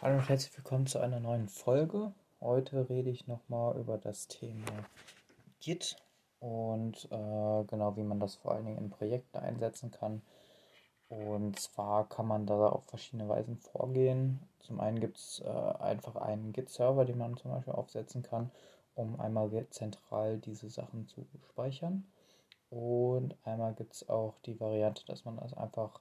Hallo und herzlich willkommen zu einer neuen Folge. Heute rede ich nochmal über das Thema Git und äh, genau wie man das vor allen Dingen in Projekten einsetzen kann. Und zwar kann man da auf verschiedene Weisen vorgehen. Zum einen gibt es äh, einfach einen Git-Server, den man zum Beispiel aufsetzen kann, um einmal zentral diese Sachen zu speichern. Und einmal gibt es auch die Variante, dass man das einfach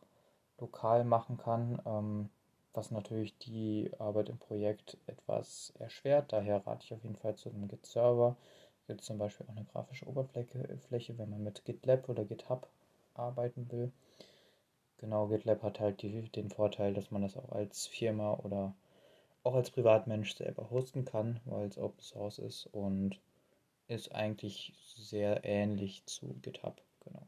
lokal machen kann. Ähm, was natürlich die Arbeit im Projekt etwas erschwert. Daher rate ich auf jeden Fall zu einem Git-Server. Gibt zum Beispiel auch eine grafische Oberfläche, wenn man mit GitLab oder GitHub arbeiten will. Genau, GitLab hat halt die, den Vorteil, dass man das auch als Firma oder auch als Privatmensch selber hosten kann, weil es Open Source ist und ist eigentlich sehr ähnlich zu GitHub. Genau.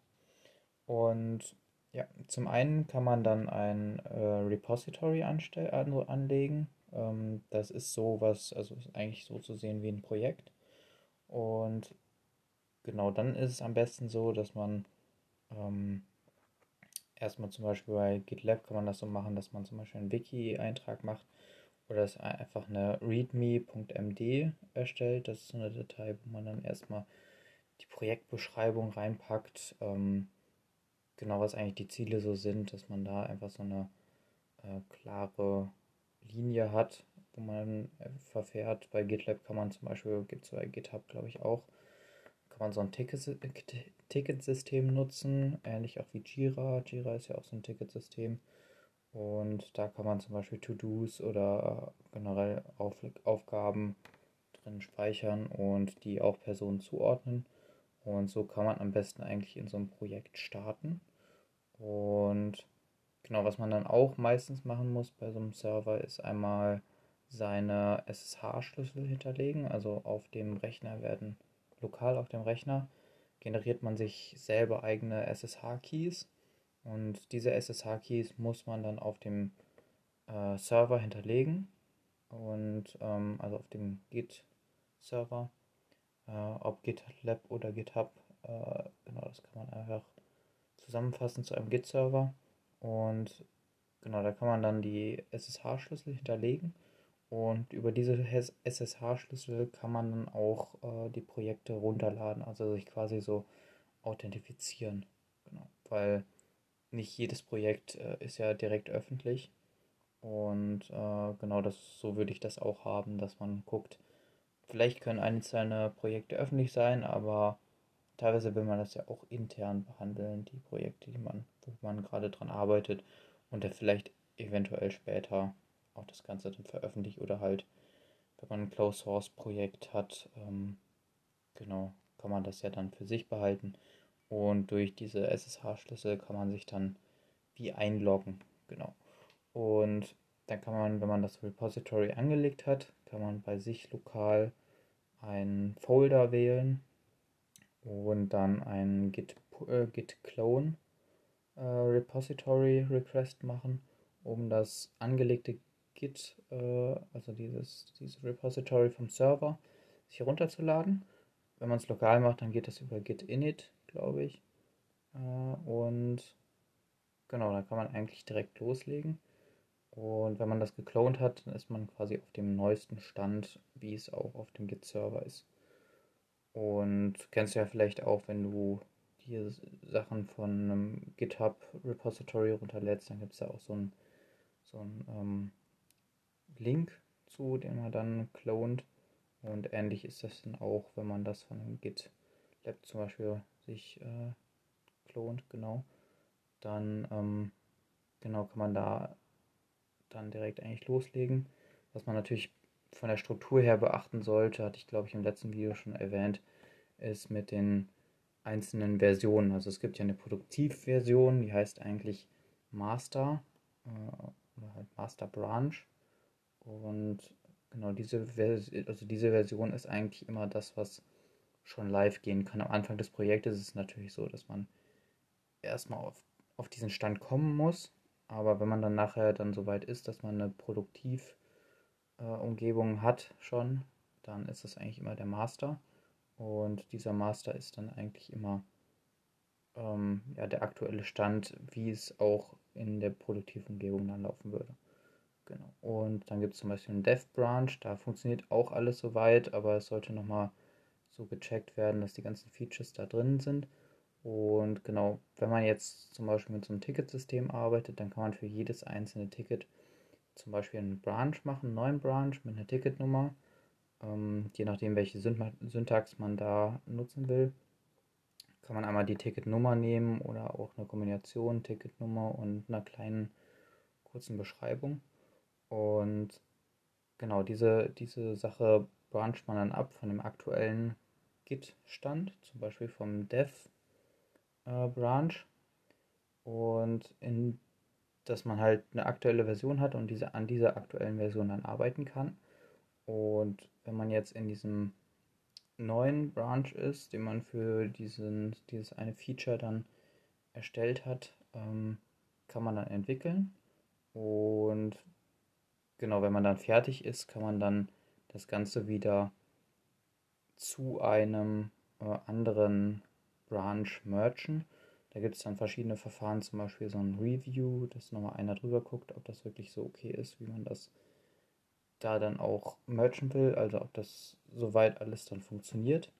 Und ja, zum einen kann man dann ein äh, Repository anstell an anlegen. Ähm, das ist so was, also ist eigentlich so zu sehen wie ein Projekt. Und genau dann ist es am besten so, dass man ähm, erstmal zum Beispiel bei GitLab kann man das so machen, dass man zum Beispiel einen Wiki-Eintrag macht oder es einfach eine readme.md erstellt. Das ist so eine Datei, wo man dann erstmal die Projektbeschreibung reinpackt. Ähm, genau, was eigentlich die Ziele so sind, dass man da einfach so eine äh, klare Linie hat, wo man äh, verfährt. Bei GitLab kann man zum Beispiel, gibt es bei GitHub glaube ich auch, kann man so ein Ticketsystem nutzen, ähnlich auch wie Jira. Jira ist ja auch so ein Ticketsystem. Und da kann man zum Beispiel To-Dos oder generell Auf Aufgaben drin speichern und die auch Personen zuordnen. Und so kann man am besten eigentlich in so einem Projekt starten. Und genau, was man dann auch meistens machen muss bei so einem Server, ist einmal seine SSH-Schlüssel hinterlegen. Also auf dem Rechner werden, lokal auf dem Rechner, generiert man sich selber eigene SSH-Keys. Und diese SSH-Keys muss man dann auf dem äh, Server hinterlegen. Und ähm, also auf dem Git-Server, ob GitLab oder GitHub, äh, genau, das kann man einfach zusammenfassen zu einem Git-Server. Und genau, da kann man dann die SSH-Schlüssel hinterlegen. Und über diese SSH-Schlüssel kann man dann auch äh, die Projekte runterladen, also sich quasi so authentifizieren. Genau, weil nicht jedes Projekt äh, ist ja direkt öffentlich. Und äh, genau das, so würde ich das auch haben, dass man guckt, vielleicht können einzelne Projekte öffentlich sein, aber teilweise will man das ja auch intern behandeln, die Projekte, die man, wo man gerade dran arbeitet und der vielleicht eventuell später auch das Ganze dann veröffentlicht oder halt, wenn man ein Closed Source Projekt hat, ähm, genau, kann man das ja dann für sich behalten und durch diese SSH-Schlüssel kann man sich dann wie einloggen, genau. Und dann kann man, wenn man das Repository angelegt hat, kann man bei sich lokal einen Folder wählen und dann ein Git, äh, Git Clone äh, Repository Request machen, um das angelegte Git, äh, also dieses, dieses Repository vom Server, sich herunterzuladen. Wenn man es lokal macht, dann geht das über Git init, glaube ich. Äh, und genau, da kann man eigentlich direkt loslegen. Und wenn man das geklont hat, dann ist man quasi auf dem neuesten Stand, wie es auch auf dem Git-Server ist. Und kennst du ja vielleicht auch, wenn du die Sachen von einem GitHub-Repository runterlädst, dann gibt es da auch so einen so ähm, Link zu, den man dann clont. Und ähnlich ist das dann auch, wenn man das von einem GitLab zum Beispiel sich äh, klont, genau. Dann ähm, genau kann man da dann direkt eigentlich loslegen. Was man natürlich von der Struktur her beachten sollte, hatte ich glaube ich im letzten Video schon erwähnt, ist mit den einzelnen Versionen. Also es gibt ja eine Produktivversion, die heißt eigentlich Master äh, oder halt Master Branch. Und genau diese, Version, also diese Version ist eigentlich immer das, was schon live gehen kann. Am Anfang des Projektes ist es natürlich so, dass man erstmal auf, auf diesen Stand kommen muss. Aber wenn man dann nachher dann soweit ist, dass man eine Produktiv äh, hat schon, dann ist das eigentlich immer der Master. Und dieser Master ist dann eigentlich immer ähm, ja, der aktuelle Stand, wie es auch in der Produktivumgebung dann laufen würde. Genau. Und dann gibt es zum Beispiel einen Dev Branch, da funktioniert auch alles soweit, aber es sollte nochmal so gecheckt werden, dass die ganzen Features da drin sind. Und genau, wenn man jetzt zum Beispiel mit so einem Ticketsystem arbeitet, dann kann man für jedes einzelne Ticket zum Beispiel einen Branch machen, einen neuen Branch mit einer Ticketnummer, ähm, je nachdem, welche Syntax man da nutzen will. Kann man einmal die Ticketnummer nehmen oder auch eine Kombination Ticketnummer und einer kleinen kurzen Beschreibung. Und genau diese, diese Sache brancht man dann ab von dem aktuellen Git-Stand, zum Beispiel vom Dev äh, Branch. Und in, dass man halt eine aktuelle Version hat und diese, an dieser aktuellen Version dann arbeiten kann. Und wenn man jetzt in diesem neuen Branch ist, den man für diesen, dieses eine Feature dann erstellt hat, ähm, kann man dann entwickeln. Und genau, wenn man dann fertig ist, kann man dann das Ganze wieder zu einem äh, anderen Branch mergen. Da gibt es dann verschiedene Verfahren, zum Beispiel so ein Review, dass nochmal einer drüber guckt, ob das wirklich so okay ist, wie man das da dann auch mergen will, also ob das soweit alles dann funktioniert.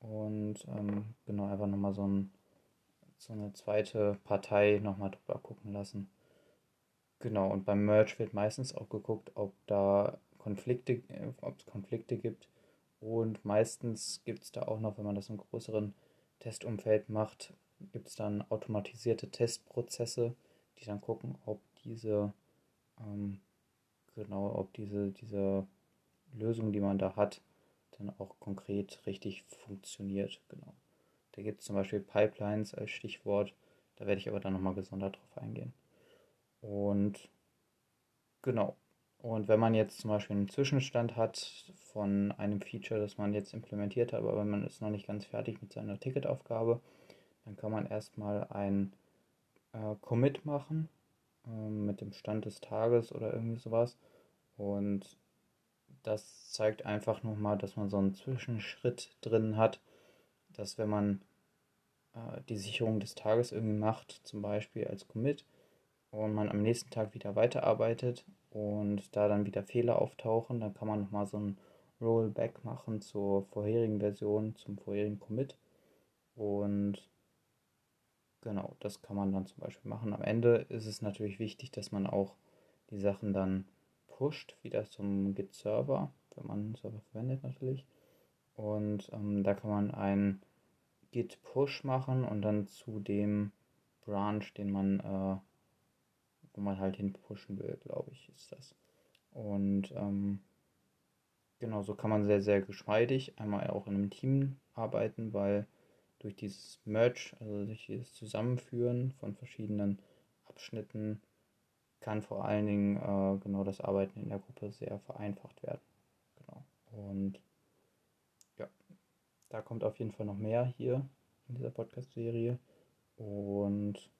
Und ähm, genau, einfach nochmal so, ein, so eine zweite Partei nochmal drüber gucken lassen. Genau, und beim Merge wird meistens auch geguckt, ob da Konflikte, äh, ob es Konflikte gibt. Und meistens gibt es da auch noch, wenn man das im größeren Testumfeld macht, gibt es dann automatisierte Testprozesse, die dann gucken, ob diese ähm, genau, ob diese, diese Lösung, die man da hat, dann auch konkret richtig funktioniert. Genau. Da gibt es zum Beispiel Pipelines als Stichwort. Da werde ich aber dann nochmal gesondert drauf eingehen. Und genau. Und wenn man jetzt zum Beispiel einen Zwischenstand hat von einem Feature, das man jetzt implementiert hat, aber man ist noch nicht ganz fertig mit seiner Ticketaufgabe, dann kann man erstmal ein äh, Commit machen äh, mit dem Stand des Tages oder irgendwie sowas. Und das zeigt einfach nochmal, dass man so einen Zwischenschritt drin hat, dass wenn man äh, die Sicherung des Tages irgendwie macht, zum Beispiel als Commit, und man am nächsten Tag wieder weiterarbeitet und da dann wieder Fehler auftauchen, dann kann man nochmal so ein Rollback machen zur vorherigen Version, zum vorherigen Commit. Und genau, das kann man dann zum Beispiel machen. Am Ende ist es natürlich wichtig, dass man auch die Sachen dann pusht, wieder zum Git-Server, wenn man einen Server verwendet natürlich. Und ähm, da kann man einen Git-Push machen und dann zu dem Branch, den man äh, wo man halt hin pushen will, glaube ich, ist das. Und ähm, genau so kann man sehr, sehr geschmeidig einmal auch in einem Team arbeiten, weil durch dieses Merge, also durch dieses Zusammenführen von verschiedenen Abschnitten, kann vor allen Dingen äh, genau das Arbeiten in der Gruppe sehr vereinfacht werden. Genau. Und ja, da kommt auf jeden Fall noch mehr hier in dieser Podcast-Serie. Und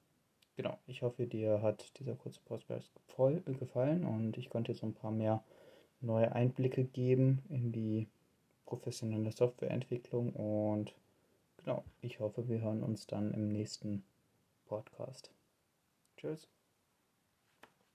genau, ich hoffe, dir hat dieser kurze Podcast gefallen und ich konnte jetzt so ein paar mehr neue Einblicke geben in die professionelle Softwareentwicklung und genau, ich hoffe, wir hören uns dann im nächsten Podcast. Tschüss.